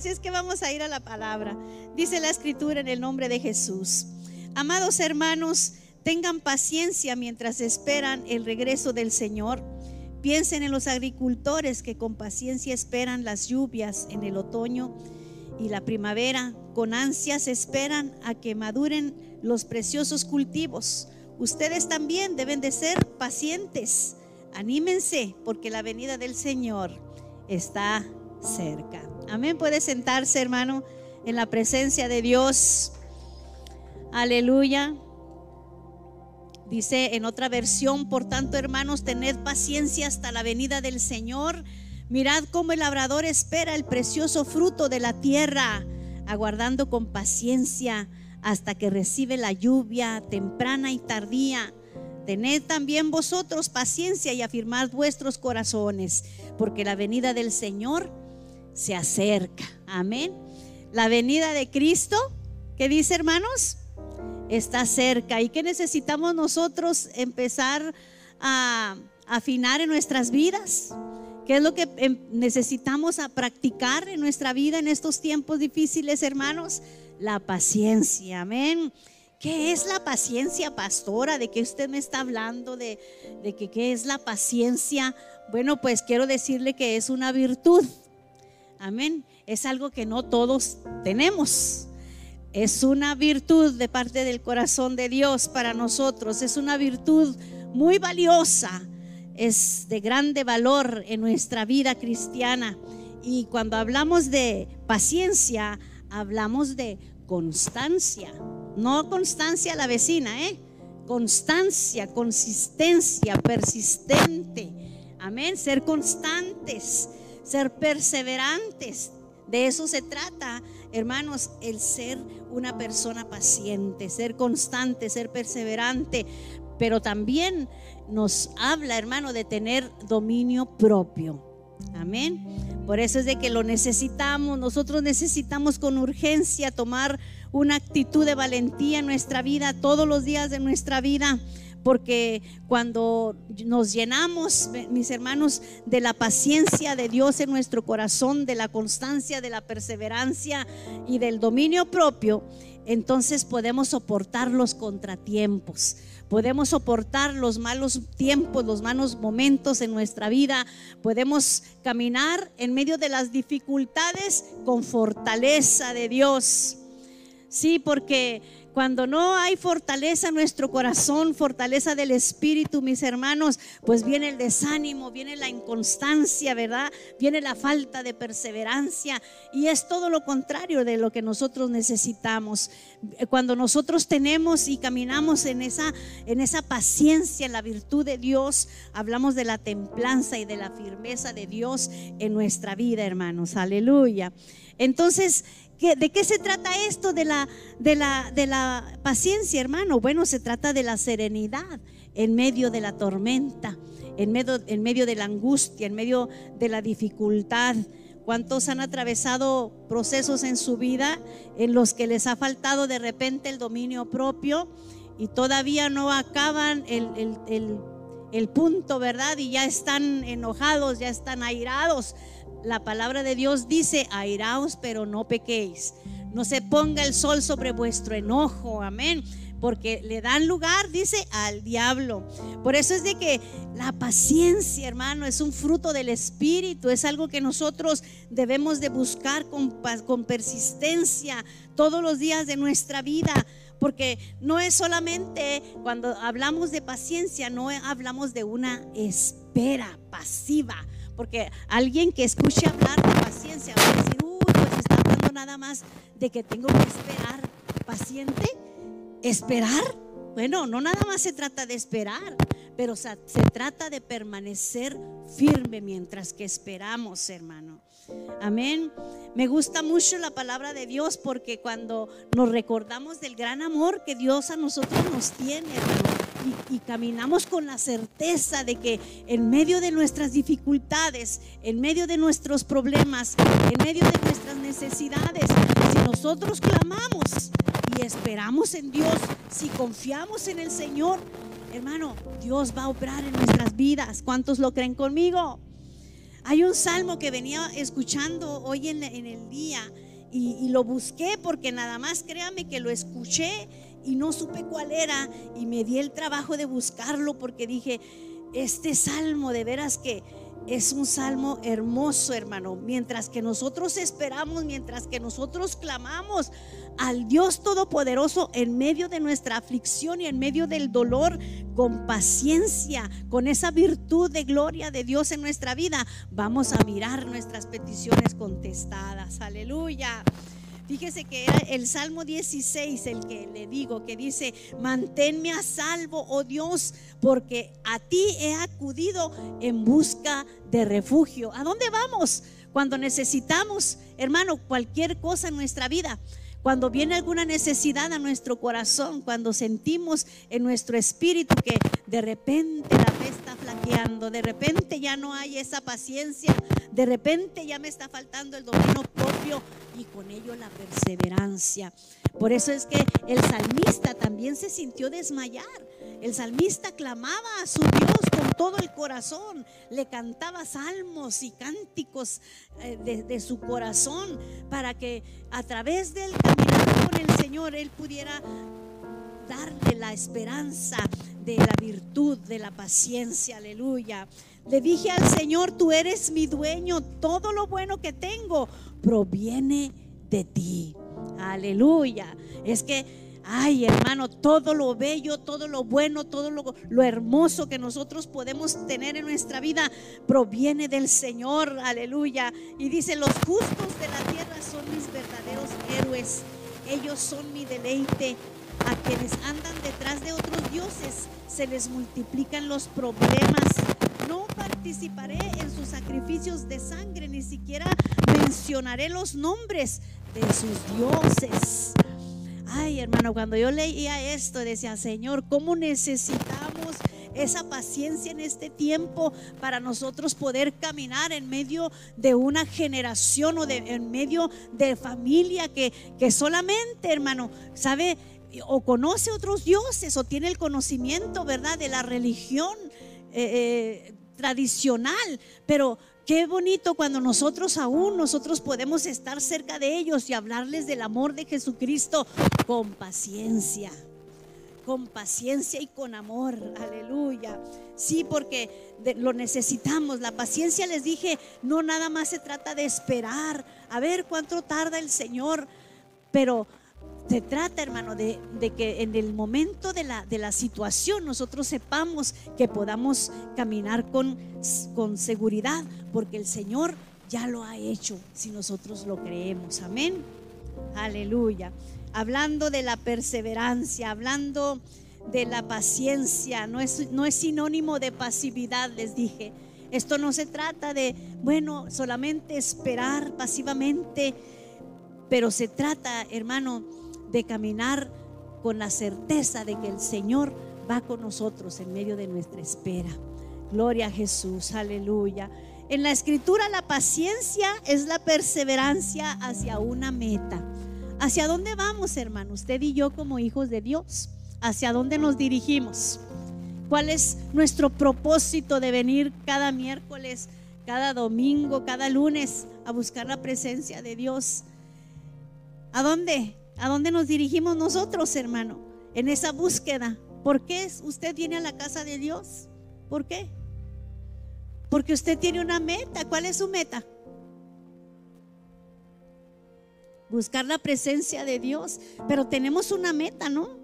Así es que vamos a ir a la palabra. Dice la escritura en el nombre de Jesús. Amados hermanos, tengan paciencia mientras esperan el regreso del Señor. Piensen en los agricultores que con paciencia esperan las lluvias en el otoño y la primavera. Con ansias esperan a que maduren los preciosos cultivos. Ustedes también deben de ser pacientes. Anímense porque la venida del Señor está cerca. Amén. Puede sentarse, hermano, en la presencia de Dios. Aleluya. Dice en otra versión, por tanto, hermanos, tened paciencia hasta la venida del Señor. Mirad cómo el labrador espera el precioso fruto de la tierra, aguardando con paciencia hasta que recibe la lluvia temprana y tardía. Tened también vosotros paciencia y afirmad vuestros corazones, porque la venida del Señor se acerca. Amén. La venida de Cristo, ¿qué dice hermanos? Está cerca. ¿Y qué necesitamos nosotros empezar a afinar en nuestras vidas? ¿Qué es lo que em, necesitamos a practicar en nuestra vida en estos tiempos difíciles, hermanos? La paciencia, amén. ¿Qué es la paciencia, pastora? ¿De qué usted me está hablando? ¿De, de que, qué es la paciencia? Bueno, pues quiero decirle que es una virtud. Amén. Es algo que no todos tenemos. Es una virtud de parte del corazón de Dios para nosotros. Es una virtud muy valiosa. Es de grande valor en nuestra vida cristiana. Y cuando hablamos de paciencia, hablamos de constancia. No constancia a la vecina, ¿eh? Constancia, consistencia, persistente. Amén. Ser constantes ser perseverantes. De eso se trata, hermanos, el ser una persona paciente, ser constante, ser perseverante, pero también nos habla, hermano, de tener dominio propio. Amén. Por eso es de que lo necesitamos. Nosotros necesitamos con urgencia tomar una actitud de valentía en nuestra vida, todos los días de nuestra vida porque cuando nos llenamos, mis hermanos, de la paciencia de Dios en nuestro corazón, de la constancia, de la perseverancia y del dominio propio, entonces podemos soportar los contratiempos. Podemos soportar los malos tiempos, los malos momentos en nuestra vida. Podemos caminar en medio de las dificultades con fortaleza de Dios. Sí, porque cuando no hay fortaleza en nuestro corazón, fortaleza del espíritu, mis hermanos, pues viene el desánimo, viene la inconstancia, ¿verdad? Viene la falta de perseverancia y es todo lo contrario de lo que nosotros necesitamos. Cuando nosotros tenemos y caminamos en esa en esa paciencia, en la virtud de Dios, hablamos de la templanza y de la firmeza de Dios en nuestra vida, hermanos. Aleluya. Entonces, ¿De qué se trata esto de la, de, la, de la paciencia, hermano? Bueno, se trata de la serenidad en medio de la tormenta, en medio, en medio de la angustia, en medio de la dificultad. ¿Cuántos han atravesado procesos en su vida en los que les ha faltado de repente el dominio propio y todavía no acaban el, el, el punto, ¿verdad? Y ya están enojados, ya están airados la palabra de Dios dice, airaos, pero no pequéis. No se ponga el sol sobre vuestro enojo, amén. Porque le dan lugar, dice, al diablo. Por eso es de que la paciencia, hermano, es un fruto del Espíritu. Es algo que nosotros debemos de buscar con, con persistencia todos los días de nuestra vida porque no es solamente cuando hablamos de paciencia, no hablamos de una espera pasiva, porque alguien que escuche hablar de paciencia va a decir, uy, pues está hablando nada más de que tengo que esperar. ¿Paciente? ¿Esperar? Bueno, no nada más se trata de esperar, pero se, se trata de permanecer firme mientras que esperamos, hermano. Amén. Me gusta mucho la palabra de Dios porque cuando nos recordamos del gran amor que Dios a nosotros nos tiene, y, caminamos con la certeza de que en medio de nuestras dificultades, en medio de nuestros problemas, en medio de nuestras necesidades, si nosotros clamamos y esperamos en Dios, si confiamos en el Señor, hermano, Dios va a obrar en nuestras vidas. ¿Cuántos lo creen conmigo? Hay un salmo que venía escuchando hoy en, el día y, lo busqué porque nada más créame que lo escuché y no supe cuál era y me di el trabajo de buscarlo porque dije, este salmo de veras que es un salmo hermoso, hermano. Mientras que nosotros esperamos, mientras que nosotros clamamos al Dios Todopoderoso en medio de nuestra aflicción y en medio del dolor, con paciencia, con esa virtud de gloria de Dios en nuestra vida, vamos a mirar nuestras peticiones contestadas. Aleluya. Fíjese que era el Salmo 16 el que le digo, que dice, manténme a salvo, oh Dios, porque a ti he acudido en busca de refugio. ¿A dónde vamos? Cuando necesitamos, hermano, cualquier cosa en nuestra vida. Cuando viene alguna necesidad a nuestro corazón, cuando sentimos en nuestro espíritu que de repente la fe está flaqueando, de repente ya no hay esa paciencia, de repente ya me está faltando el dominio y con ello la perseverancia. Por eso es que el salmista también se sintió desmayar. El salmista clamaba a su Dios con todo el corazón, le cantaba salmos y cánticos eh, de, su corazón para que a través del caminar con el Señor él pudiera darle la esperanza de la virtud, de la paciencia, aleluya. Le dije al Señor, tú eres mi dueño, todo lo bueno que tengo proviene de ti. Aleluya. Es que Ay, hermano, todo lo bello, todo lo bueno, todo lo, lo, hermoso que nosotros podemos tener en nuestra vida proviene del Señor. Aleluya. Y dice, los justos de la tierra son mis verdaderos héroes. Ellos son mi deleite. A quienes andan detrás de otros dioses se les multiplican los problemas. No participaré en sus sacrificios de sangre, ni siquiera mencionaré los nombres de sus dioses. Ay, hermano, cuando yo leía esto, decía, Señor, ¿cómo necesitamos esa paciencia en este tiempo para nosotros poder caminar en medio de una generación o de, en medio de familia que, que solamente, hermano, sabe o conoce otros dioses o tiene el conocimiento, ¿verdad?, de la religión eh, eh, tradicional, pero Qué bonito cuando nosotros aún, nosotros podemos estar cerca de ellos y hablarles del amor de Jesucristo con paciencia, con paciencia y con amor. Aleluya. Sí, porque lo necesitamos. La paciencia, les dije, no nada más se trata de esperar, a ver cuánto tarda el Señor, pero se trata, hermano, de, que en el momento de la, de la, situación nosotros sepamos que podamos caminar con, con seguridad, porque el Señor ya lo ha hecho si nosotros lo creemos. Amén. Aleluya. Hablando de la perseverancia, hablando de la paciencia, no es, no es sinónimo de pasividad, les dije. Esto no se trata de, bueno, solamente esperar pasivamente, pero se trata, hermano, de caminar con la certeza de que el Señor va con nosotros en medio de nuestra espera. Gloria a Jesús, aleluya. En la escritura la paciencia es la perseverancia hacia una meta. ¿Hacia dónde vamos, hermano? Usted y yo como hijos de Dios. ¿Hacia dónde nos dirigimos? ¿Cuál es nuestro propósito de venir cada miércoles, cada domingo, cada lunes a buscar la presencia de Dios? ¿A dónde? ¿A dónde nos dirigimos nosotros, hermano? En esa búsqueda. ¿Por qué usted viene a la casa de Dios? ¿Por qué? Porque usted tiene una meta. ¿Cuál es su meta? Buscar la presencia de Dios. Pero tenemos una meta, ¿no?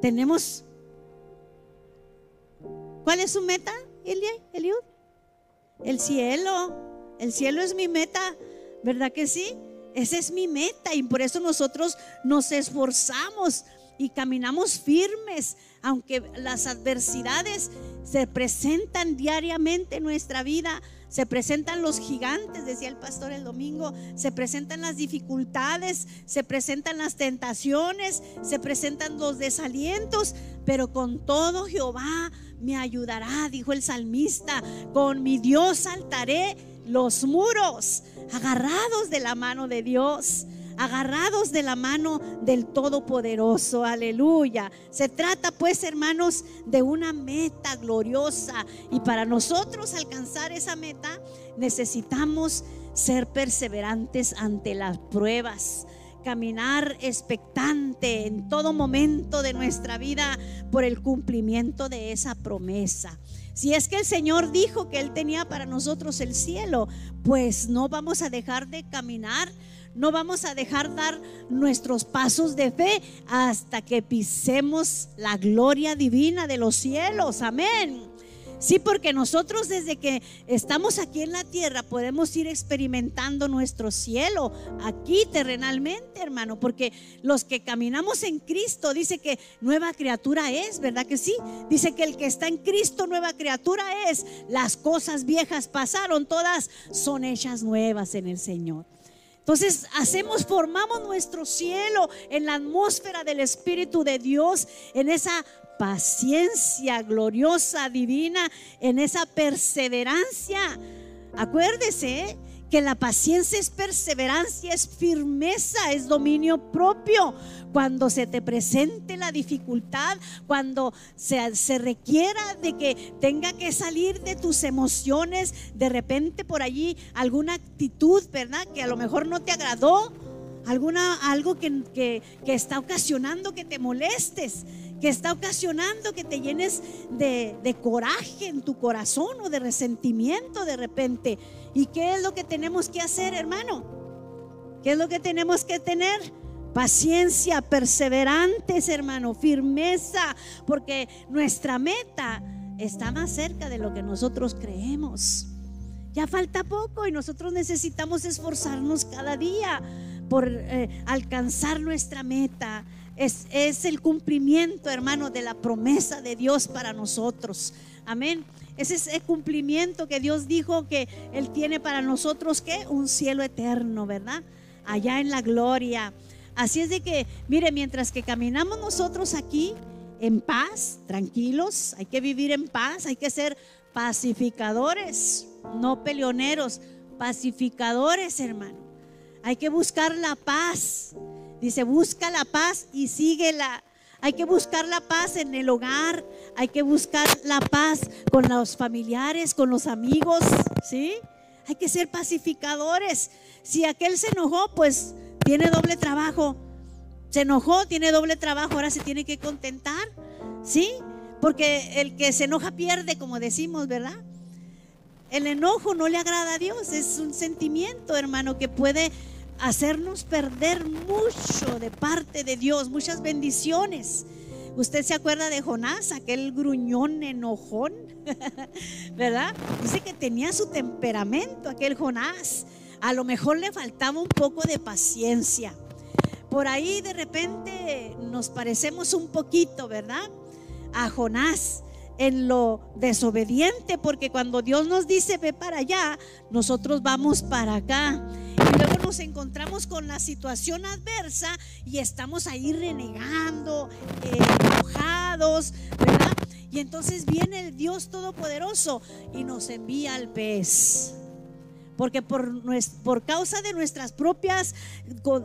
Tenemos. ¿Cuál es su meta, Eliud? El cielo. El cielo es mi meta, ¿verdad que sí? Esa es mi meta y por eso nosotros nos esforzamos y caminamos firmes, aunque las adversidades se presentan diariamente en nuestra vida, se presentan los gigantes, decía el pastor el domingo, se presentan las dificultades, se presentan las tentaciones, se presentan los desalientos, pero con todo Jehová me ayudará, dijo el salmista, con mi Dios saltaré los muros, agarrados de la mano de Dios. agarrados de la mano del Todopoderoso. Aleluya. Se trata pues, hermanos, de una meta gloriosa. Y para nosotros alcanzar esa meta necesitamos ser perseverantes ante las pruebas caminar expectante en todo momento de nuestra vida por el cumplimiento de esa promesa. Si es que el Señor dijo que Él tenía para nosotros el cielo, pues no vamos a dejar de caminar, no vamos a dejar dar nuestros pasos de fe hasta que pisemos la gloria divina de los cielos. Amén. Sí, porque nosotros desde que estamos aquí en la tierra podemos ir experimentando nuestro cielo aquí terrenalmente, hermano, porque los que caminamos en Cristo dice que nueva criatura es, ¿verdad que sí? Dice que el que está en Cristo nueva criatura es. Las cosas viejas pasaron, todas son hechas nuevas en el Señor. Entonces hacemos, formamos nuestro cielo en la atmósfera del Espíritu de Dios, en esa paciencia gloriosa, divina, en esa perseverancia. Acuérdese que la paciencia es perseverancia, es firmeza, es dominio propio. Cuando se te presente la dificultad, cuando se, se, requiera de que tenga que salir de tus emociones, de repente por allí alguna actitud, ¿verdad? Que a lo mejor no te agradó, alguna, algo que, que, que está ocasionando que te molestes que está ocasionando que te llenes de, coraje en tu corazón o de resentimiento de repente. ¿Y qué es lo que tenemos que hacer, hermano? ¿Qué es lo que tenemos que tener? Paciencia, perseverantes, hermano, firmeza, porque nuestra meta está más cerca de lo que nosotros creemos. Ya falta poco y nosotros necesitamos esforzarnos cada día por eh, alcanzar nuestra meta. Es, el cumplimiento, hermano, de la promesa de Dios para nosotros. Amén. Ese es el cumplimiento que Dios dijo que Él tiene para nosotros, que un cielo eterno, ¿verdad? Allá en la gloria. Así es de que, mire, mientras que caminamos nosotros aquí en paz, tranquilos, hay que vivir en paz, hay que ser pacificadores, no peleoneros, pacificadores, hermano. Hay que buscar la paz. Dice, busca la paz y síguela. Hay que buscar la paz en el hogar, hay que buscar la paz con los familiares, con los amigos, ¿sí? Hay que ser pacificadores. Si aquel se enojó, pues tiene doble trabajo. Se enojó, tiene doble trabajo, ahora se tiene que contentar, ¿sí? Porque el que se enoja pierde, como decimos, ¿verdad? El enojo no le agrada a Dios, es un sentimiento, hermano, que puede hacernos perder mucho de parte de Dios, muchas bendiciones. Usted se acuerda de Jonás, aquel gruñón enojón, ¿verdad? Dice que tenía su temperamento, aquel Jonás. A lo mejor le faltaba un poco de paciencia. Por ahí de repente nos parecemos un poquito, ¿verdad? A Jonás en lo desobediente, porque cuando Dios nos dice ve para allá, nosotros vamos para acá. Y luego nos encontramos con la situación adversa y estamos ahí renegando, eh, enojados, ¿verdad? Y entonces viene el Dios Todopoderoso y nos envía al pez. Porque por, por causa de nuestras propias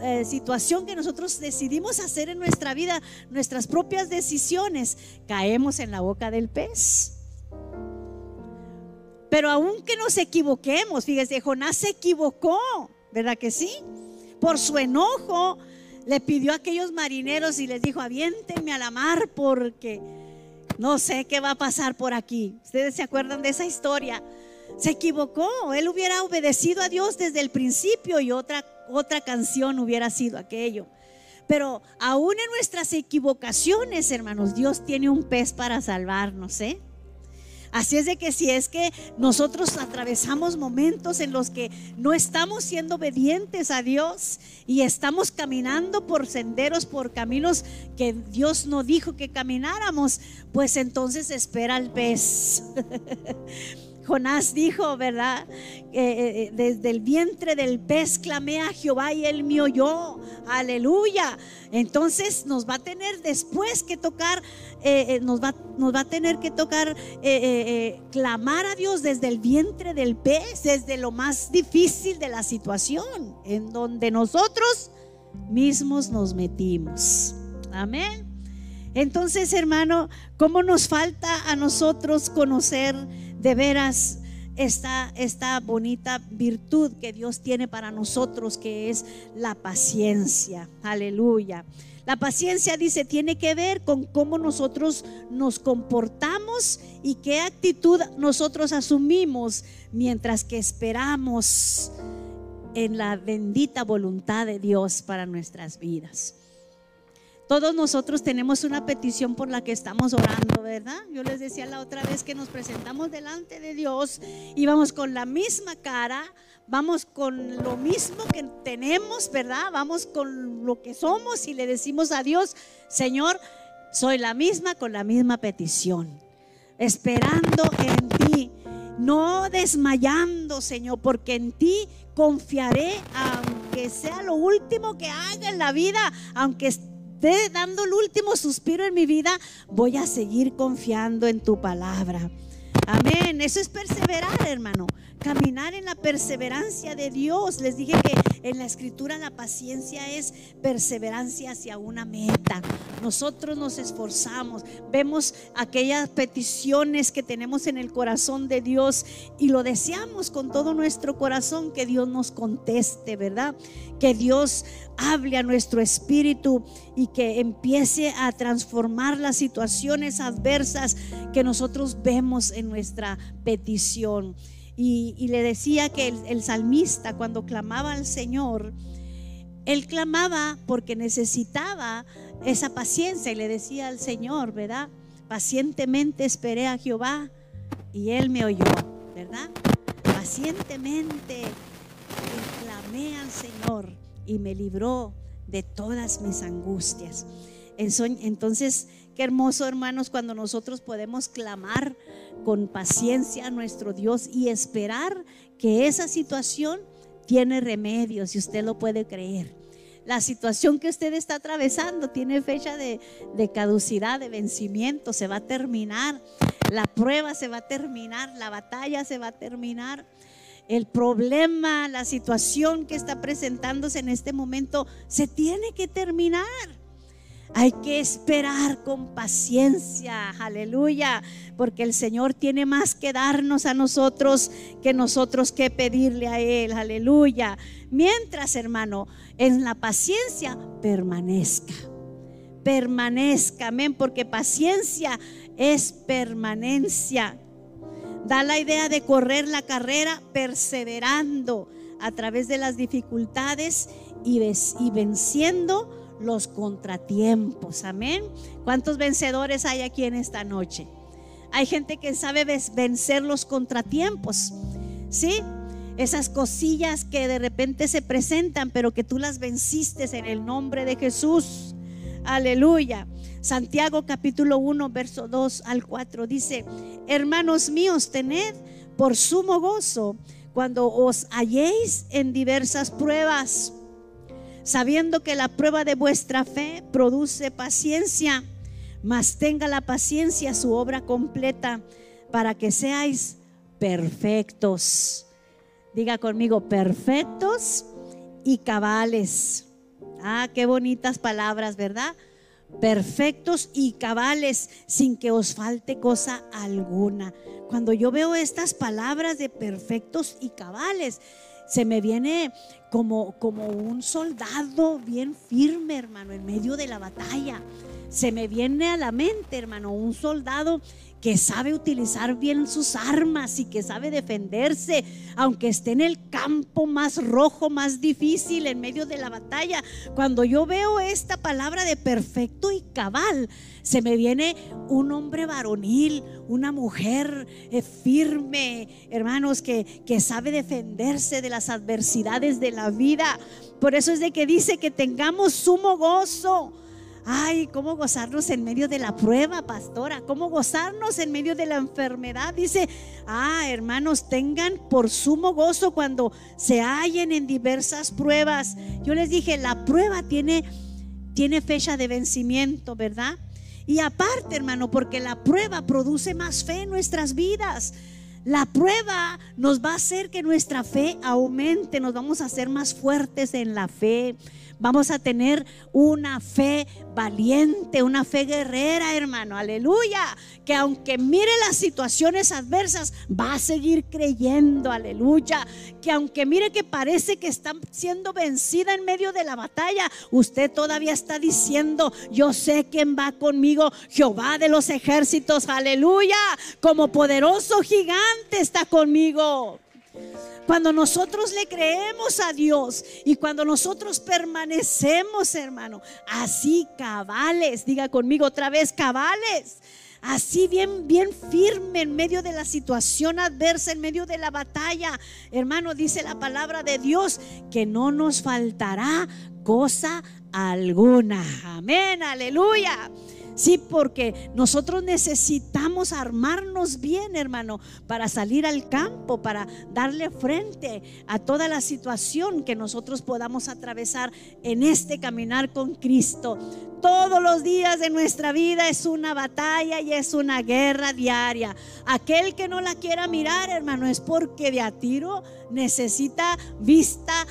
eh, situación que nosotros decidimos hacer en nuestra vida, nuestras propias decisiones, caemos en la boca del pez. Pero aunque nos equivoquemos, fíjese, Jonás se equivocó, ¿verdad que sí? Por su enojo le pidió a aquellos marineros y les dijo, aviéntenme a la mar porque no sé qué va a pasar por aquí. ¿Ustedes se acuerdan de esa historia? Se equivocó. Él hubiera obedecido a Dios desde el principio y otra, otra canción hubiera sido aquello. Pero aún en nuestras equivocaciones, hermanos, Dios tiene un pez para salvarnos, ¿eh? Así es de que si es que nosotros atravesamos momentos en los que no estamos siendo obedientes a Dios y estamos caminando por senderos, por caminos que Dios no dijo que camináramos, pues entonces espera el pez. Jonás dijo, ¿verdad? Eh, eh, desde el vientre del pez clamé a Jehová y él me oyó. Aleluya. Entonces nos va a tener después que tocar, eh, nos, va, nos, va, a tener que tocar, clamar a Dios desde el vientre del pez, desde lo más difícil de la situación, en donde nosotros mismos nos metimos. Amén. Entonces, hermano, ¿cómo nos falta a nosotros conocer de veras esta, esta bonita virtud que Dios tiene para nosotros, que es la paciencia? Aleluya. La paciencia, dice, tiene que ver con cómo nosotros nos comportamos y qué actitud nosotros asumimos mientras que esperamos en la bendita voluntad de Dios para nuestras vidas. Todos nosotros tenemos una petición por la que estamos orando, ¿verdad? Yo les decía la otra vez que nos presentamos delante de Dios y vamos con la misma cara, vamos con lo mismo que tenemos, ¿verdad? Vamos con lo que somos y le decimos a Dios, Señor, soy la misma con la misma petición, esperando en ti, no desmayando, Señor, porque en ti confiaré, aunque sea lo último que haga en la vida, aunque esté dando el último suspiro en mi vida, voy a seguir confiando en tu palabra. Amén. Eso es perseverar, hermano. Caminar en la perseverancia de Dios. Les dije que en la escritura la paciencia es perseverancia hacia una meta. Nosotros nos esforzamos, vemos aquellas peticiones que tenemos en el corazón de Dios y lo deseamos con todo nuestro corazón que Dios nos conteste, ¿verdad? Que Dios hable a nuestro espíritu y que empiece a transformar las situaciones adversas que nosotros vemos en nuestra petición. Y, le decía que el, salmista cuando clamaba al Señor, él clamaba porque necesitaba esa paciencia y le decía al Señor, ¿verdad? Pacientemente esperé a Jehová y él me oyó, ¿verdad? Pacientemente al Señor y me libró de todas mis angustias. Entonces, qué hermoso, hermanos, cuando nosotros podemos clamar con paciencia a nuestro Dios y esperar que esa situación tiene remedio, si usted lo puede creer. La situación que usted está atravesando tiene fecha de, caducidad, de vencimiento, se va a terminar. La prueba se va a terminar, la batalla se va a terminar. El problema, la situación que está presentándose en este momento se tiene que terminar. Hay que esperar con paciencia, aleluya, porque el Señor tiene más que darnos a nosotros que nosotros que pedirle a Él, aleluya. Mientras, hermano, en la paciencia permanezca, permanezca, amén, porque paciencia es permanencia. Da la idea de correr la carrera perseverando a través de las dificultades y, venciendo los contratiempos. Amén. ¿Cuántos vencedores hay aquí en esta noche? Hay gente que sabe vencer los contratiempos. ¿Sí? Esas cosillas que de repente se presentan, pero que tú las venciste en el nombre de Jesús. Aleluya. Santiago capítulo 1, verso 2 al 4 dice, hermanos míos, tened por sumo gozo cuando os halléis en diversas pruebas sabiendo que la prueba de vuestra fe produce paciencia, mas tenga la paciencia su obra completa para que seáis perfectos. Diga conmigo, perfectos y cabales. Ah, qué bonitas palabras, ¿verdad? Perfectos y cabales, sin que os falte cosa alguna. Cuando yo veo estas palabras de perfectos y cabales, se me viene como, como un soldado bien firme, hermano, en medio de la batalla. Se me viene a la mente, hermano, un soldado que sabe utilizar bien sus armas y que sabe defenderse, aunque esté en el campo más rojo, más difícil, en medio de la batalla. Cuando yo veo esta palabra de perfecto y cabal, se me viene un hombre varonil, una mujer eh, firme, hermanos, que, que sabe defenderse de las adversidades de la vida. Por eso es de que dice que tengamos sumo gozo Ay, cómo gozarnos en medio de la prueba, pastora. Cómo gozarnos en medio de la enfermedad. Dice, ah, hermanos, tengan por sumo gozo cuando se hallen en diversas pruebas. Yo les dije, la prueba tiene, tiene fecha de vencimiento, ¿verdad? Y aparte, hermano, porque la prueba produce más fe en nuestras vidas. La prueba nos va a hacer que nuestra fe aumente, nos vamos a hacer más fuertes en la fe Vamos a tener una fe valiente, una fe guerrera, hermano. Aleluya. Que aunque mire las situaciones adversas, va a seguir creyendo. Aleluya. Que aunque mire que parece que está siendo vencida en medio de la batalla, usted todavía está diciendo, yo sé quién va conmigo. Jehová de los ejércitos. Aleluya. Como poderoso gigante está conmigo. Cuando nosotros le creemos a Dios y cuando nosotros permanecemos, hermano, así cabales, diga conmigo otra vez, cabales. Así bien, bien firme en medio de la situación adversa, en medio de la batalla. Hermano, dice la palabra de Dios que no nos faltará cosa alguna. Amén, aleluya. Sí, porque nosotros necesitamos armarnos bien, hermano, para salir al campo, para darle frente a toda la situación que nosotros podamos atravesar en este caminar con Cristo. Todos los días de nuestra vida es una batalla y es una guerra diaria. Aquel que no la quiera mirar, hermano, es porque de a tiro necesita vista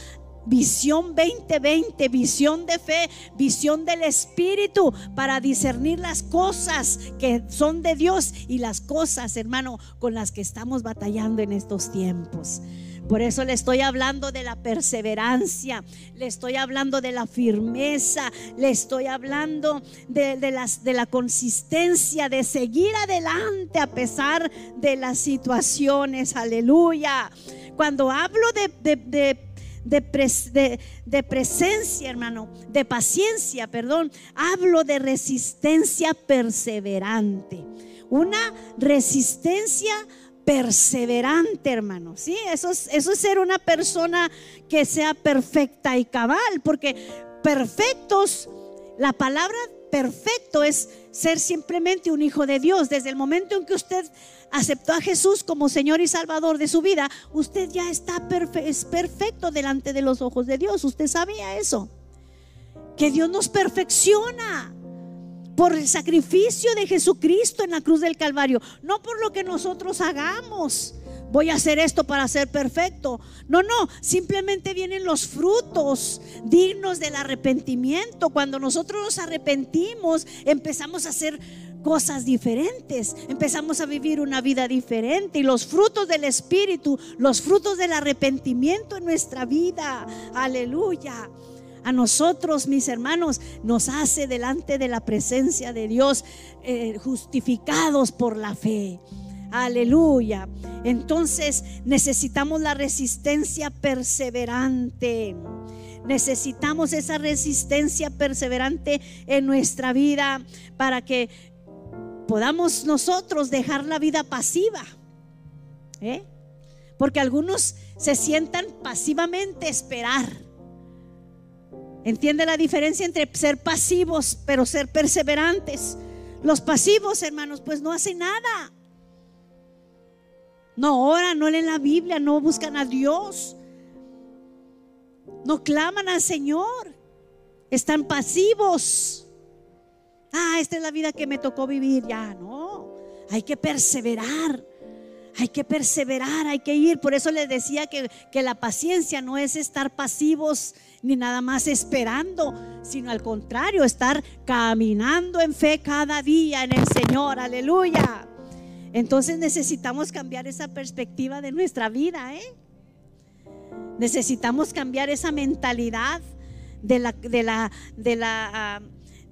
Visión 2020, visión de fe, visión del Espíritu para discernir las cosas que son de Dios y las cosas, hermano, con las que estamos batallando en estos tiempos. Por eso le estoy hablando de la perseverancia, le estoy hablando de la firmeza, le estoy hablando de, las, de la consistencia, de seguir adelante a pesar de las situaciones. Aleluya. Cuando hablo de, de de, presencia, hermano, de paciencia, perdón. Hablo de resistencia perseverante. Una resistencia perseverante, hermano. Sí, eso es, eso es ser una persona que sea perfecta y cabal, porque perfectos, la palabra perfecto es ser simplemente un hijo de Dios. Desde el momento en que usted aceptó a Jesús como Señor y Salvador de su vida, usted ya está es perfecto delante de los ojos de Dios. Usted sabía eso. Que Dios nos perfecciona por el sacrificio de Jesucristo en la cruz del Calvario, no por lo que nosotros hagamos. Voy a hacer esto para ser perfecto. No, no, simplemente vienen los frutos dignos del arrepentimiento. Cuando nosotros nos arrepentimos, empezamos a hacer cosas diferentes, empezamos a vivir una vida diferente y los frutos del Espíritu, los frutos del arrepentimiento en nuestra vida, aleluya. A nosotros, mis hermanos, nos hace delante de la presencia de Dios eh, justificados por la fe. Aleluya. Entonces necesitamos la resistencia perseverante. Necesitamos esa resistencia perseverante en nuestra vida para que podamos nosotros dejar la vida pasiva. ¿eh? Porque algunos se sientan pasivamente esperar. ¿Entiende la diferencia entre ser pasivos pero ser perseverantes? Los pasivos, hermanos, pues no hacen nada. No oran, no leen la Biblia, no buscan a Dios. No claman al Señor. Están pasivos. Ah, esta es la vida que me tocó vivir. Ya, no. Hay que perseverar. Hay que perseverar, hay que ir. Por eso les decía que, que, la paciencia no es estar pasivos ni nada más esperando, sino al contrario, estar caminando en fe cada día en el Señor. Aleluya. Entonces necesitamos cambiar esa perspectiva de nuestra vida. ¿eh? Necesitamos cambiar esa mentalidad de la, de la, ah,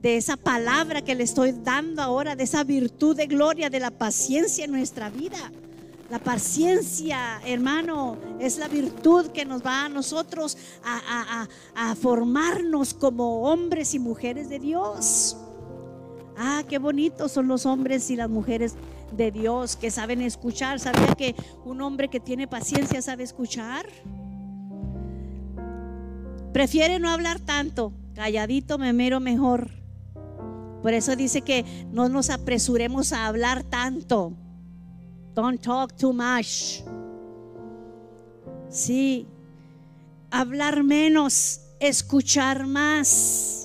de esa palabra que le estoy dando ahora, de esa virtud de gloria, de la paciencia en nuestra vida. La paciencia, hermano, es la virtud que nos va a nosotros a, formarnos como hombres y mujeres de Dios. Ah, qué bonitos son los hombres y las mujeres de Dios que saben escuchar. ¿Sabía que un hombre que tiene paciencia sabe escuchar? Prefiere no hablar tanto, calladito me mero mejor. Por eso dice que no nos apresuremos a hablar tanto. Don't talk too much. Sí, hablar menos, escuchar más.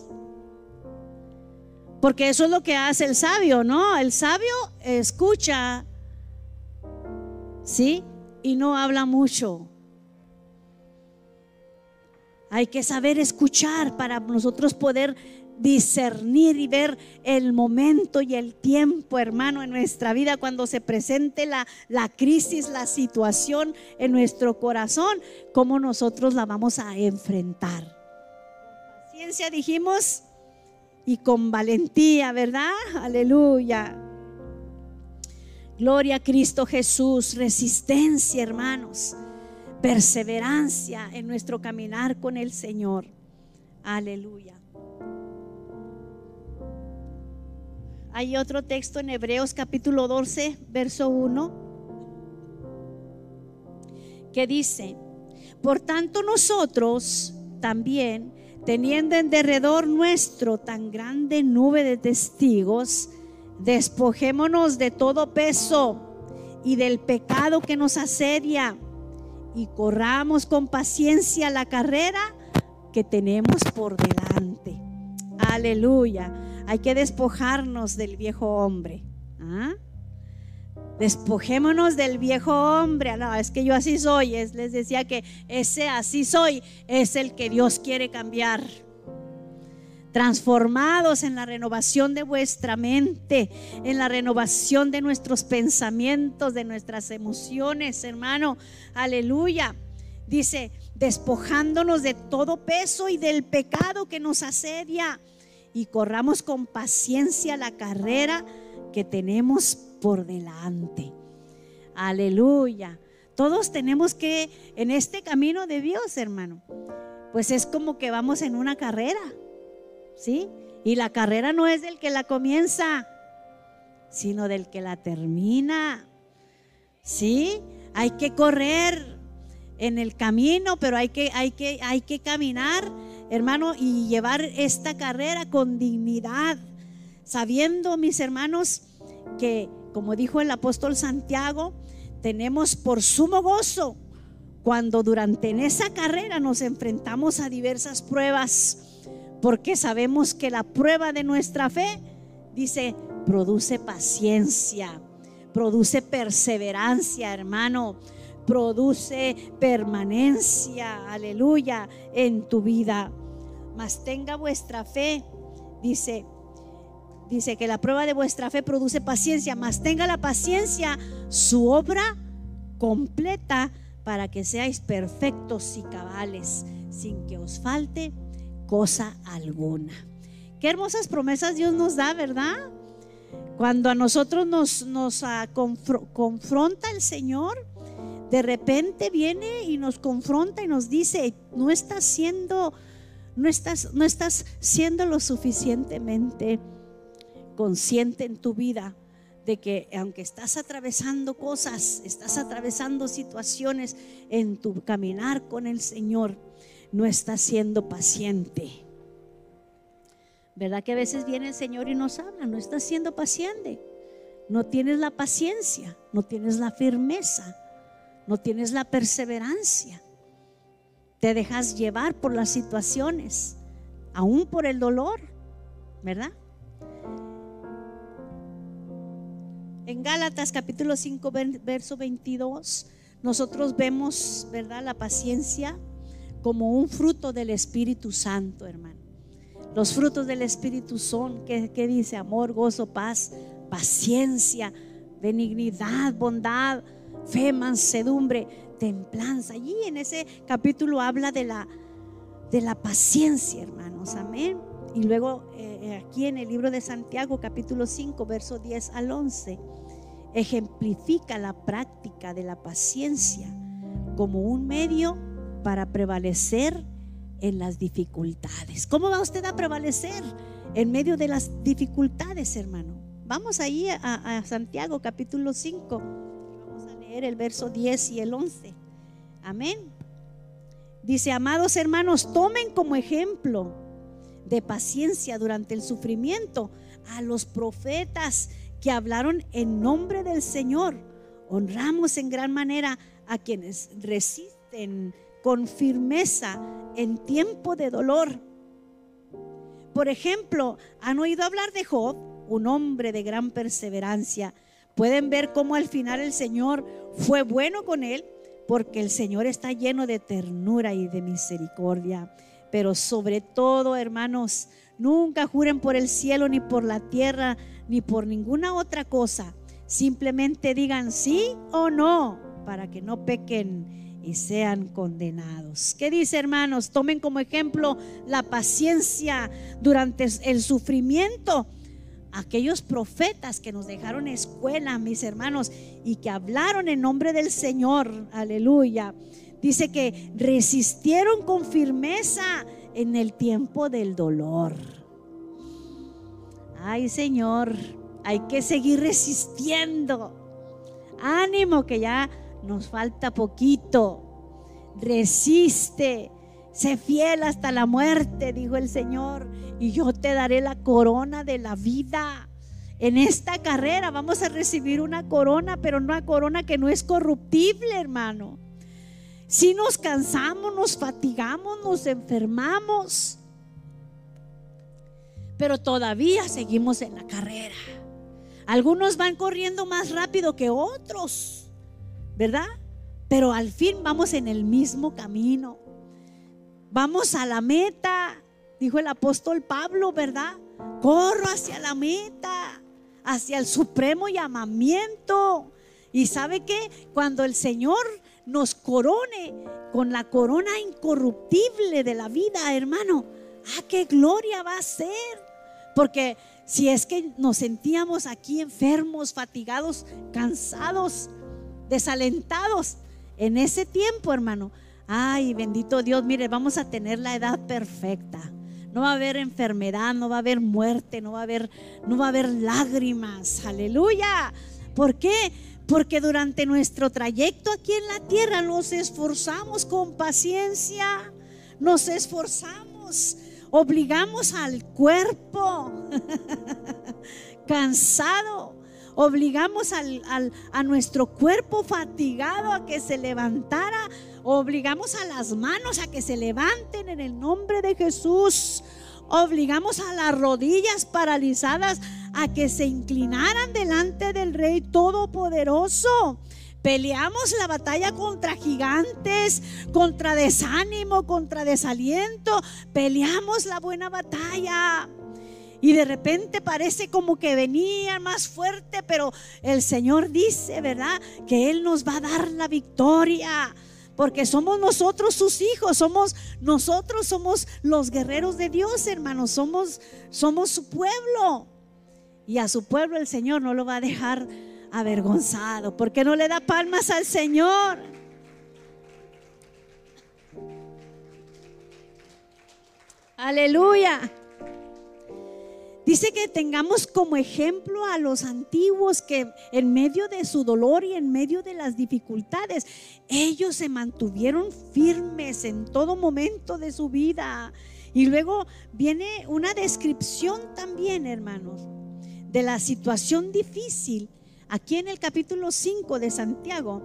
Porque eso es lo que hace el sabio, ¿no? El sabio escucha, ¿sí? Y no habla mucho. Hay que saber escuchar para nosotros poder discernir y ver el momento y el tiempo, hermano, en nuestra vida cuando se presente la, la crisis, la situación en nuestro corazón, cómo nosotros la vamos a enfrentar. Paciencia dijimos y con valentía, ¿verdad? Aleluya. Gloria a Cristo Jesús, resistencia, hermanos, perseverancia en nuestro caminar con el Señor. Aleluya. Hay otro texto en Hebreos capítulo 12, verso 1, que dice, por tanto nosotros también, teniendo en derredor nuestro tan grande nube de testigos, despojémonos de todo peso y del pecado que nos asedia y corramos con paciencia la carrera que tenemos por delante. Aleluya. Hay que despojarnos del viejo hombre. ¿ah? Despojémonos del viejo hombre. No, es que yo así soy. les decía que ese así soy es el que Dios quiere cambiar transformados en la renovación de vuestra mente, en la renovación de nuestros pensamientos, de nuestras emociones, hermano. Aleluya. Dice, despojándonos de todo peso y del pecado que nos asedia y corramos con paciencia la carrera que tenemos por delante. Aleluya. Todos tenemos que, en este camino de Dios, hermano, pues es como que vamos en una carrera. ¿sí? Y la carrera no es del que la comienza, sino del que la termina. ¿Sí? Hay que correr en el camino, pero hay que, hay que, hay que caminar, hermano, y llevar esta carrera con dignidad, sabiendo, mis hermanos, que, como dijo el apóstol Santiago, tenemos por sumo gozo cuando durante en esa carrera nos enfrentamos a diversas pruebas porque sabemos que la prueba de nuestra fe, dice, produce paciencia, produce perseverancia, hermano, produce permanencia, aleluya, en tu vida. Mas tenga vuestra fe, dice, dice que la prueba de vuestra fe produce paciencia, mas tenga la paciencia su obra completa para que seáis perfectos y cabales, sin que os falte cosa alguna. Qué hermosas promesas Dios nos da, ¿verdad? Cuando a nosotros nos, ah, confronta el Señor, de repente viene y nos confronta y nos dice, no estás siendo, no estás, no estás siendo lo suficientemente consciente en tu vida de que aunque estás atravesando cosas, estás atravesando situaciones en tu caminar con el Señor, no estás siendo paciente. ¿Verdad que a veces viene el Señor y nos habla? No estás siendo paciente. No tienes la paciencia, no tienes la firmeza, no tienes la perseverancia. Te dejas llevar por las situaciones, aún por el dolor, ¿verdad? En Gálatas capítulo 5, verso 22, nosotros vemos, ¿verdad? La paciencia como un fruto del Espíritu Santo, hermano. Los frutos del Espíritu son, ¿qué, dice? Amor, gozo, paz, paciencia, benignidad, bondad, fe, mansedumbre, templanza. Allí en ese capítulo habla de la, de la paciencia, hermanos. Amén. Y luego eh, eh, aquí en el libro de Santiago, capítulo 5, verso 10 al 11, ejemplifica la práctica de la paciencia como un medio para prevalecer en las dificultades. ¿Cómo va usted a prevalecer en medio de las dificultades, hermano? Vamos ahí a, Santiago capítulo 5. Vamos a leer el verso 10 y el 11. Amén. Dice, amados hermanos, tomen como ejemplo de paciencia durante el sufrimiento a los profetas que hablaron en nombre del Señor. Honramos en gran manera a quienes resisten con firmeza en tiempo de dolor. Por ejemplo, ¿han oído hablar de Job? Un hombre de gran perseverancia. Pueden ver cómo al final el Señor fue bueno con él, porque el Señor está lleno de ternura y de misericordia. Pero sobre todo, hermanos, nunca juren por el cielo, ni por la tierra, ni por ninguna otra cosa. Simplemente digan sí o no, para que no pequen y sean condenados. ¿Qué dice, hermanos? Tomen como ejemplo la paciencia durante el sufrimiento aquellos profetas que nos dejaron escuela, mis hermanos, y que hablaron en nombre del Señor, aleluya. Dice que resistieron con firmeza en el tiempo del dolor. Ay Señor, hay que seguir resistiendo. Ánimo que ya nos falta poquito. Resiste Sé fiel hasta la muerte, dijo el Señor, y yo te daré la corona de la vida. En esta carrera vamos a recibir una corona, pero una corona que no es corruptible, hermano. Si nos cansamos, nos fatigamos, nos enfermamos, pero todavía seguimos en la carrera. Algunos van corriendo más rápido que otros, ¿verdad? Pero al fin vamos en el mismo camino. Vamos a la meta, dijo el apóstol Pablo, ¿verdad? Corro hacia la meta, hacia el supremo llamamiento. Y sabe que cuando el Señor nos corone con la corona incorruptible de la vida, hermano, ah, qué gloria va a ser. Porque si es que nos sentíamos aquí enfermos, fatigados, cansados, desalentados, en ese tiempo, hermano, Ay, bendito Dios, mire, vamos a tener la edad perfecta. No va a haber enfermedad, no va a haber muerte, no va a haber, no va a haber lágrimas. Aleluya. ¿Por qué? Porque durante nuestro trayecto aquí en la tierra nos esforzamos con paciencia, nos esforzamos, obligamos al cuerpo cansado, obligamos a nuestro cuerpo fatigado a que se levantara Obligamos a las manos a que se levanten en el nombre de Jesús. Obligamos a las rodillas paralizadas a que se inclinaran delante del Rey Todopoderoso. Peleamos la batalla contra gigantes, contra desánimo, contra desaliento. Peleamos la buena batalla. Y de repente parece como que venía más fuerte, pero el Señor dice, ¿verdad? Que Él nos va a dar la victoria porque somos nosotros sus hijos, somos nosotros somos los guerreros de Dios, hermanos, somos somos su pueblo. Y a su pueblo el Señor no lo va a dejar avergonzado, porque no le da palmas al Señor. Aleluya. Dice que tengamos como ejemplo a los antiguos que en medio de su dolor y en medio de las dificultades, ellos se mantuvieron firmes en todo momento de su vida. Y luego viene una descripción también, hermanos, de la situación difícil. Aquí en el capítulo 5 de Santiago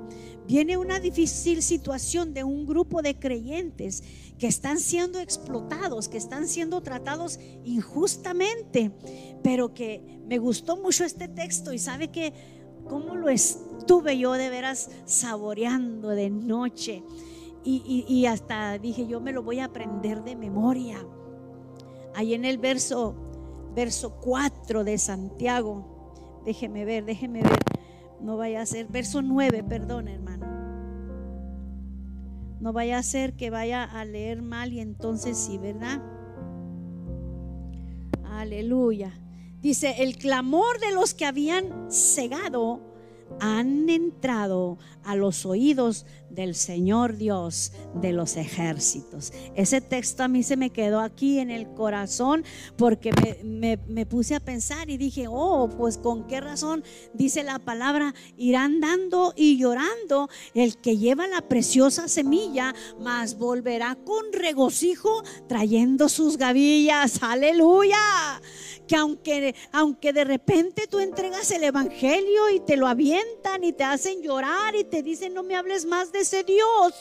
viene una difícil situación de un grupo de creyentes que están siendo explotados, que están siendo tratados injustamente, pero que me gustó mucho este texto y sabe que cómo lo estuve yo de veras saboreando de noche y, hasta dije yo me lo voy a aprender de memoria. Ahí en el verso, verso 4 de Santiago, déjeme ver, déjeme ver, no vaya a ser, verso 9, perdón hermano. No vaya a ser que vaya a leer mal y entonces sí, ¿verdad? Aleluya. Dice, el clamor de los que habían cegado han entrado a los oídos del Señor Dios de los ejércitos. Ese texto a mí se me quedó aquí en el corazón porque me, puse a pensar y dije, oh, pues con qué razón dice la palabra, irán dando y llorando el que lleva la preciosa semilla, mas volverá con regocijo trayendo sus gavillas. Aleluya que aunque, aunque de repente tú entregas el Evangelio y te lo y te hacen llorar y te dicen no me hables más de ese Dios,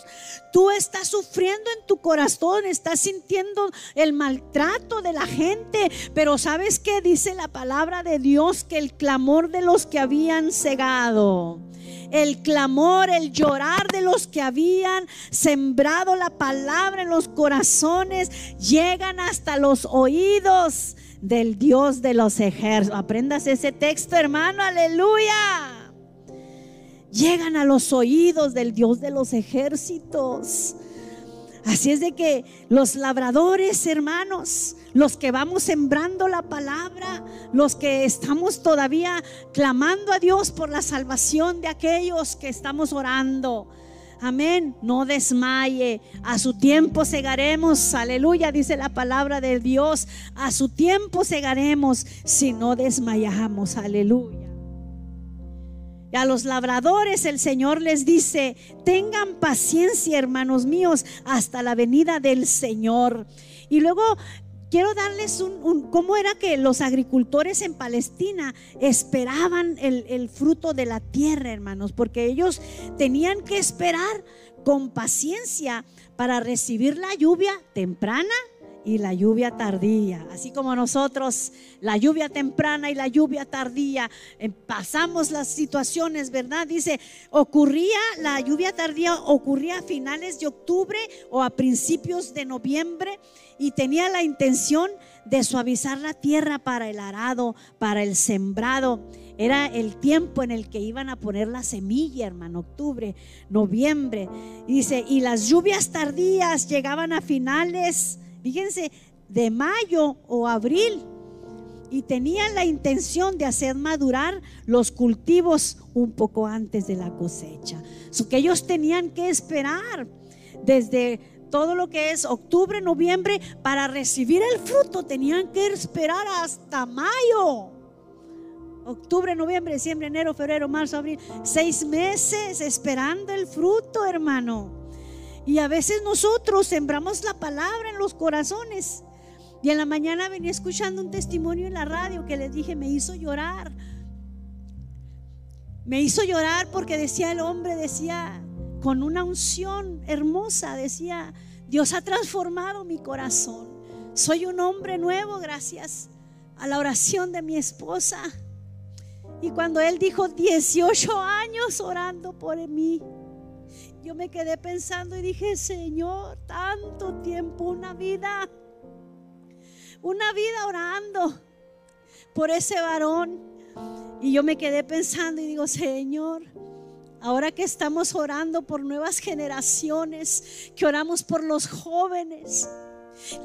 tú estás sufriendo en tu corazón, estás sintiendo el maltrato de la gente, pero ¿sabes qué dice la palabra de Dios? Que el clamor de los que habían cegado el clamor, el llorar de los que habían sembrado la palabra en los corazones, llegan hasta los oídos del Dios de los ejércitos. Aprendas ese texto, hermano, aleluya. Llegan a los oídos del Dios de los ejércitos. Así es de que los labradores, hermanos, los que vamos sembrando la palabra, los que estamos todavía clamando a Dios por la salvación de aquellos que estamos orando. Amén. No desmaye. A su tiempo segaremos. Aleluya, dice la palabra de Dios. A su tiempo segaremos si no desmayamos. Aleluya a los labradores el Señor les dice, tengan paciencia, hermanos míos, hasta la venida del Señor. Y luego quiero darles un, cómo era que los agricultores en Palestina esperaban el, el fruto de la tierra, hermanos, porque ellos tenían que esperar con paciencia para recibir la lluvia temprana y la lluvia tardía. Así como nosotros, la lluvia temprana y la lluvia tardía, eh, pasamos las situaciones, ¿verdad? Dice, ocurría, la lluvia tardía ocurría a finales de octubre o a principios de noviembre y tenía la intención de suavizar la tierra para el arado, para el sembrado. Era el tiempo en el que iban a poner la semilla, hermano, octubre, noviembre. dice, y las lluvias tardías llegaban a finales fíjense, de mayo o abril. Y tenían la intención de hacer madurar los cultivos un poco antes de la cosecha. So que ellos tenían que esperar desde todo lo que es octubre, noviembre, para recibir el fruto, tenían que esperar hasta mayo. Octubre, noviembre, diciembre, enero, febrero, marzo, abril. Seis meses esperando el fruto, hermano. Y a veces nosotros sembramos la palabra en los corazones. Y en la mañana venía escuchando un testimonio en la radio que les dije, me hizo llorar. Me hizo llorar porque decía el hombre, decía, con una unción hermosa, decía, Dios ha transformado mi corazón. Soy un hombre nuevo gracias a la oración de mi esposa. Y cuando él dijo 18 años orando por mí, yo me quedé pensando y dije, Señor, tanto tiempo, una vida, una vida orando por ese varón. Y yo me quedé pensando y digo, Señor, ahora que estamos orando por nuevas generaciones, que oramos por los jóvenes,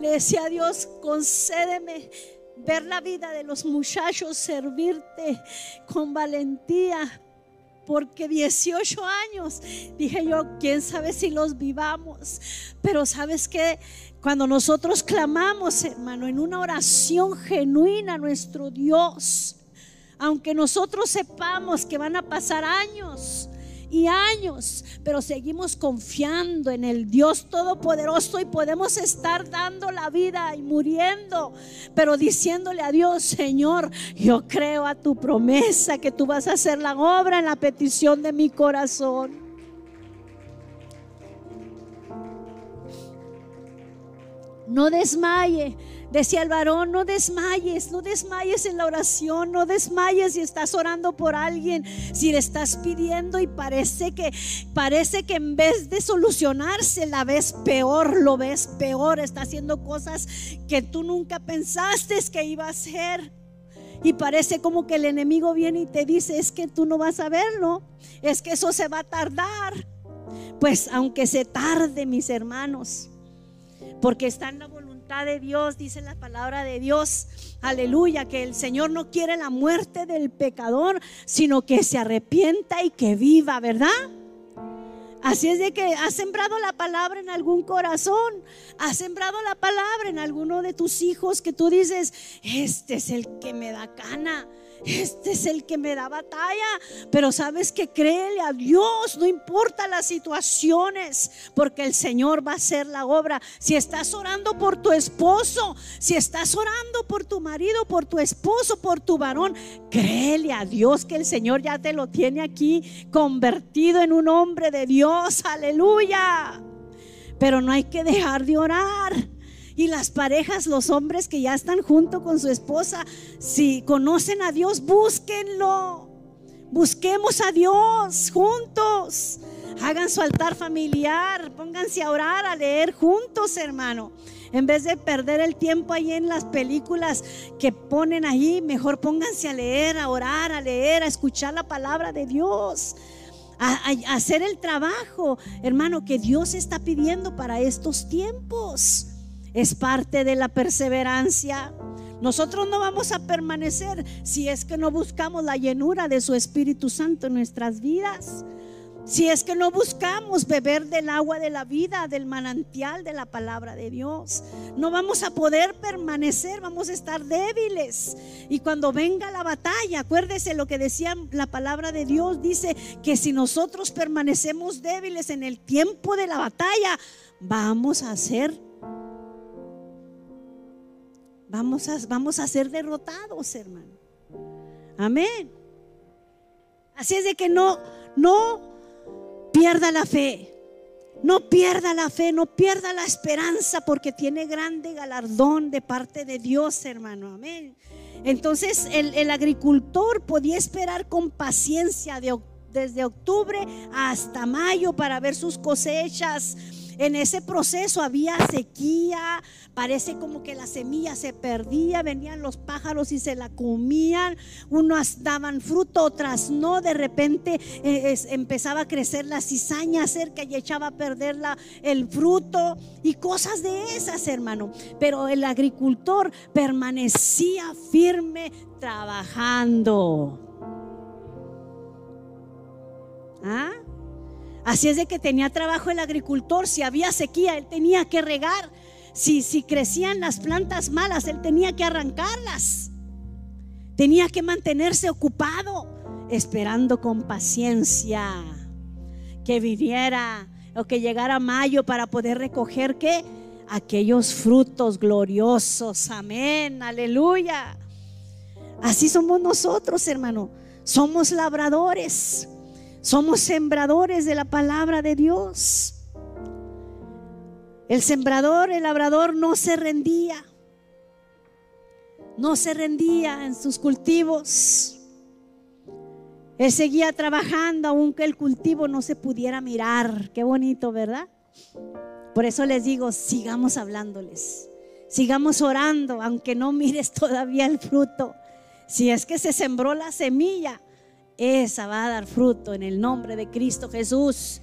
le decía a Dios, concédeme ver la vida de los muchachos, servirte con valentía, porque 18 años, dije yo, quién sabe si los vivamos, pero sabes que cuando nosotros clamamos, hermano, en una oración genuina a nuestro Dios, aunque nosotros sepamos que van a pasar años, y años, pero seguimos confiando en el Dios Todopoderoso y podemos estar dando la vida y muriendo, pero diciéndole a Dios, Señor, yo creo a tu promesa que tú vas a hacer la obra en la petición de mi corazón. No desmaye. Decía el varón, no desmayes, no desmayes en la oración, no desmayes si estás orando por alguien, si le estás pidiendo y parece que parece que en vez de solucionarse la ves peor, lo ves peor, está haciendo cosas que tú nunca pensaste que iba a hacer. Y parece como que el enemigo viene y te dice, es que tú no vas a verlo, es que eso se va a tardar. Pues aunque se tarde, mis hermanos, porque está en la voluntad de Dios, dice la palabra de Dios. Aleluya, que el Señor no quiere la muerte del pecador, sino que se arrepienta y que viva, ¿verdad? Así es de que has sembrado la palabra en algún corazón, has sembrado la palabra en alguno de tus hijos que tú dices, este es el que me da cana, este es el que me da batalla. Pero sabes que créele a Dios, no importa las situaciones, porque el Señor va a hacer la obra. Si estás orando por tu esposo, si estás orando por tu marido, por tu esposo, por tu varón, créele a Dios que el Señor ya te lo tiene aquí convertido en un hombre de Dios. Aleluya. Pero no hay que dejar de orar. Y las parejas, los hombres que ya están junto con su esposa, si conocen a Dios, búsquenlo. Busquemos a Dios juntos. Hagan su altar familiar, pónganse a orar, a leer juntos, hermano. En vez de perder el tiempo ahí en las películas que ponen ahí, mejor pónganse a leer, a orar, a leer, a escuchar la palabra de Dios. A, a hacer el trabajo, hermano, que Dios está pidiendo para estos tiempos. Es parte de la perseverancia. Nosotros no vamos a permanecer si es que no buscamos la llenura de su Espíritu Santo en nuestras vidas. Si es que no buscamos beber del agua de la vida, del manantial de la palabra de Dios, no vamos a poder permanecer, vamos a estar débiles. Y cuando venga la batalla, acuérdese lo que decía la palabra de Dios, dice que si nosotros permanecemos débiles en el tiempo de la batalla, vamos a ser vamos a, vamos a ser derrotados, hermano. Amén. Así es de que no, no pierda la fe. No pierda la fe, no pierda la esperanza porque tiene grande galardón de parte de Dios, hermano. Amén. Entonces el, el agricultor podía esperar con paciencia de, desde octubre hasta mayo para ver sus cosechas en ese proceso había sequía, parece como que la semilla se perdía, venían los pájaros y se la comían, unas daban fruto, otras no, de repente eh, empezaba a crecer la cizaña cerca y echaba a perder el fruto y cosas de esas, hermano. Pero el agricultor permanecía firme trabajando. ¿Ah? Así es de que tenía trabajo el agricultor, si había sequía, él tenía que regar. Si, si crecían las plantas malas, él tenía que arrancarlas. Tenía que mantenerse ocupado, esperando con paciencia que viniera o que llegara mayo para poder recoger que aquellos frutos gloriosos. Amén, aleluya. Así somos nosotros, hermano. Somos labradores. Somos sembradores de la palabra de Dios. El sembrador, el labrador no se rendía. No se rendía en sus cultivos. Él seguía trabajando aunque el cultivo no se pudiera mirar. Qué bonito, ¿verdad? Por eso les digo, sigamos hablándoles. Sigamos orando, aunque no mires todavía el fruto. Si es que se sembró la semilla, esa va a dar fruto en el nombre de Cristo Jesús.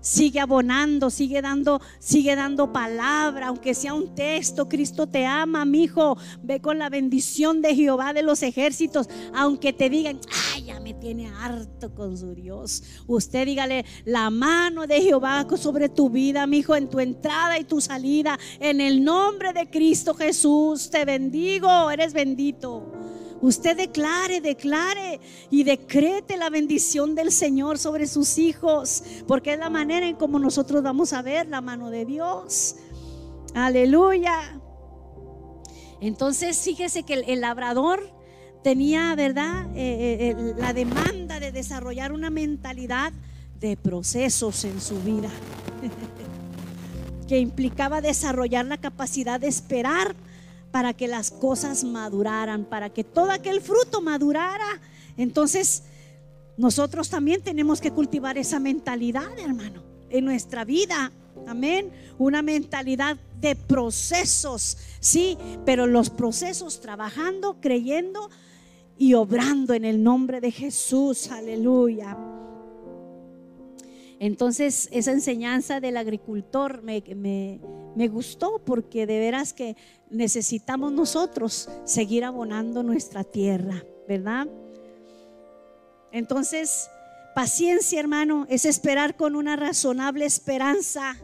Sigue abonando, sigue dando, sigue dando palabra, aunque sea un texto. Cristo te ama, mi hijo. Ve con la bendición de Jehová de los ejércitos, aunque te digan, ay, ya me tiene harto con su Dios. Usted dígale, la mano de Jehová sobre tu vida, mi hijo, en tu entrada y tu salida, en el nombre de Cristo Jesús, te bendigo, eres bendito. Usted declare, declare y decrete la bendición del Señor sobre sus hijos, porque es la manera en como nosotros vamos a ver la mano de Dios. Aleluya. Entonces, fíjese que el, labrador tenía, ¿verdad?, eh, eh, la demanda de desarrollar una mentalidad de procesos en su vida, que implicaba desarrollar la capacidad de esperar para que las cosas maduraran, para que todo aquel fruto madurara. Entonces, nosotros también tenemos que cultivar esa mentalidad, hermano, en nuestra vida. Amén. Una mentalidad de procesos, sí, pero los procesos trabajando, creyendo y obrando en el nombre de Jesús. Aleluya. Entonces, esa enseñanza del agricultor me, me, gustó porque de veras que necesitamos nosotros seguir abonando nuestra tierra, ¿verdad? Entonces, paciencia, hermano, es esperar con una razonable esperanza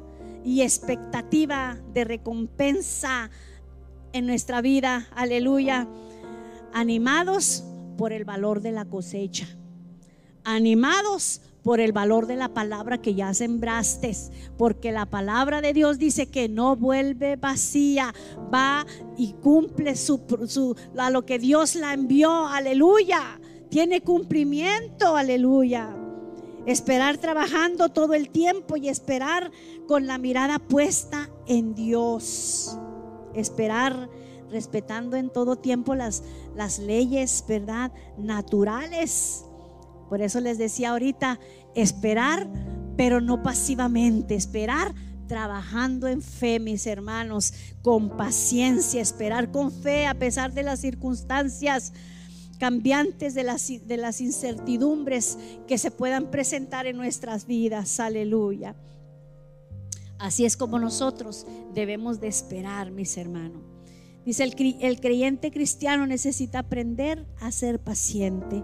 y expectativa de recompensa en nuestra vida. Aleluya. Animados por el valor de la cosecha. Animados por el valor de la palabra que ya sembraste, porque la palabra de Dios dice que no vuelve vacía, va y cumple su, a lo que Dios la envió, aleluya, tiene cumplimiento, aleluya. Esperar trabajando todo el tiempo y esperar con la mirada puesta en Dios. Esperar respetando en todo tiempo las, las leyes, ¿verdad? Naturales Por eso les decía ahorita, esperar, pero no pasivamente, esperar trabajando en fe, mis hermanos, con paciencia, esperar con fe a pesar de las circunstancias cambiantes, de las, incertidumbres que se puedan presentar en nuestras vidas. Aleluya. Así es como nosotros debemos de esperar, mis hermanos. Dice, el creyente cristiano necesita aprender a ser paciente.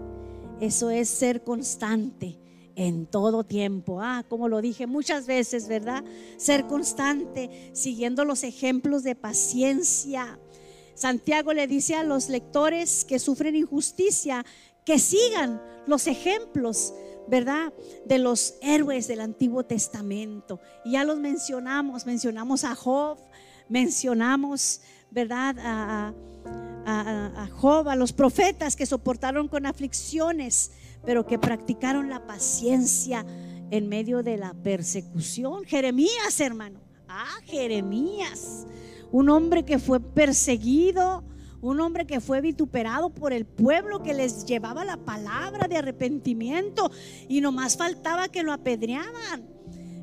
Eso es ser constante en todo tiempo. Ah, como lo dije muchas veces, ¿verdad? Ser constante, siguiendo los ejemplos de paciencia. Santiago le dice a los lectores que sufren injusticia que sigan los ejemplos, ¿verdad? De los héroes del Antiguo Testamento. Y ya los mencionamos, mencionamos a Job, mencionamos, ¿verdad? A, a, a Job, a los profetas que soportaron con aflicciones pero que practicaron la paciencia en medio de la persecución. Jeremías, hermano. Ah, Jeremías. Un hombre que fue perseguido, un hombre que fue vituperado por el pueblo que les llevaba la palabra de arrepentimiento y nomás faltaba que lo apedreaban.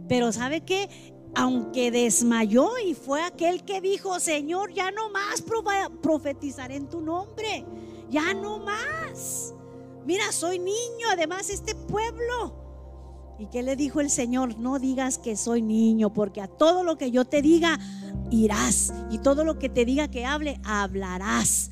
Pero ¿sabe qué? Aunque desmayó y fue aquel que dijo, Señor, ya no más profetizaré en tu nombre, ya no más. Mira, soy niño, además este pueblo. ¿Y qué le dijo el Señor? No digas que soy niño, porque a todo lo que yo te diga, irás. Y todo lo que te diga que hable, hablarás.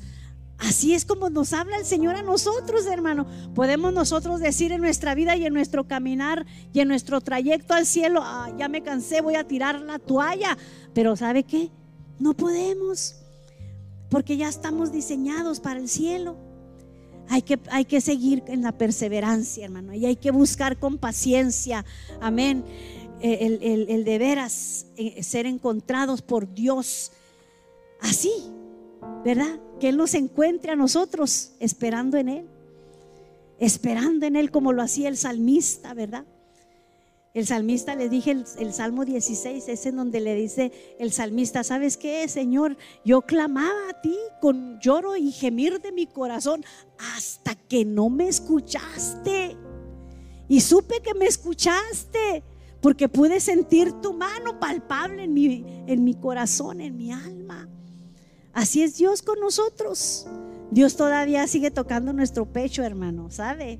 Así es como nos habla el Señor a nosotros, hermano. Podemos nosotros decir en nuestra vida y en nuestro caminar y en nuestro trayecto al cielo, ah, ya me cansé, voy a tirar la toalla. Pero ¿sabe qué? No podemos, porque ya estamos diseñados para el cielo. Hay que, hay que seguir en la perseverancia, hermano, y hay que buscar con paciencia, amén, eh, el, de veras eh, ser encontrados por Dios así, ¿verdad? Que Él nos encuentre a nosotros esperando en Él, esperando en Él como lo hacía el salmista, ¿verdad? El salmista, le dije el, Salmo 16, es en donde le dice el salmista, ¿sabes qué, Señor? Yo clamaba a ti con lloro y gemir de mi corazón hasta que no me escuchaste. Y supe que me escuchaste porque pude sentir tu mano palpable en mi, en mi corazón, en mi alma. Así es Dios con nosotros. Dios todavía sigue tocando nuestro pecho, hermano, ¿sabe?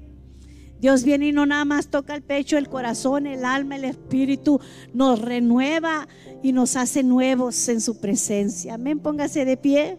Dios viene y no nada más toca el pecho, el corazón, el alma, el espíritu, nos renueva y nos hace nuevos en su presencia. Amén, póngase de pie.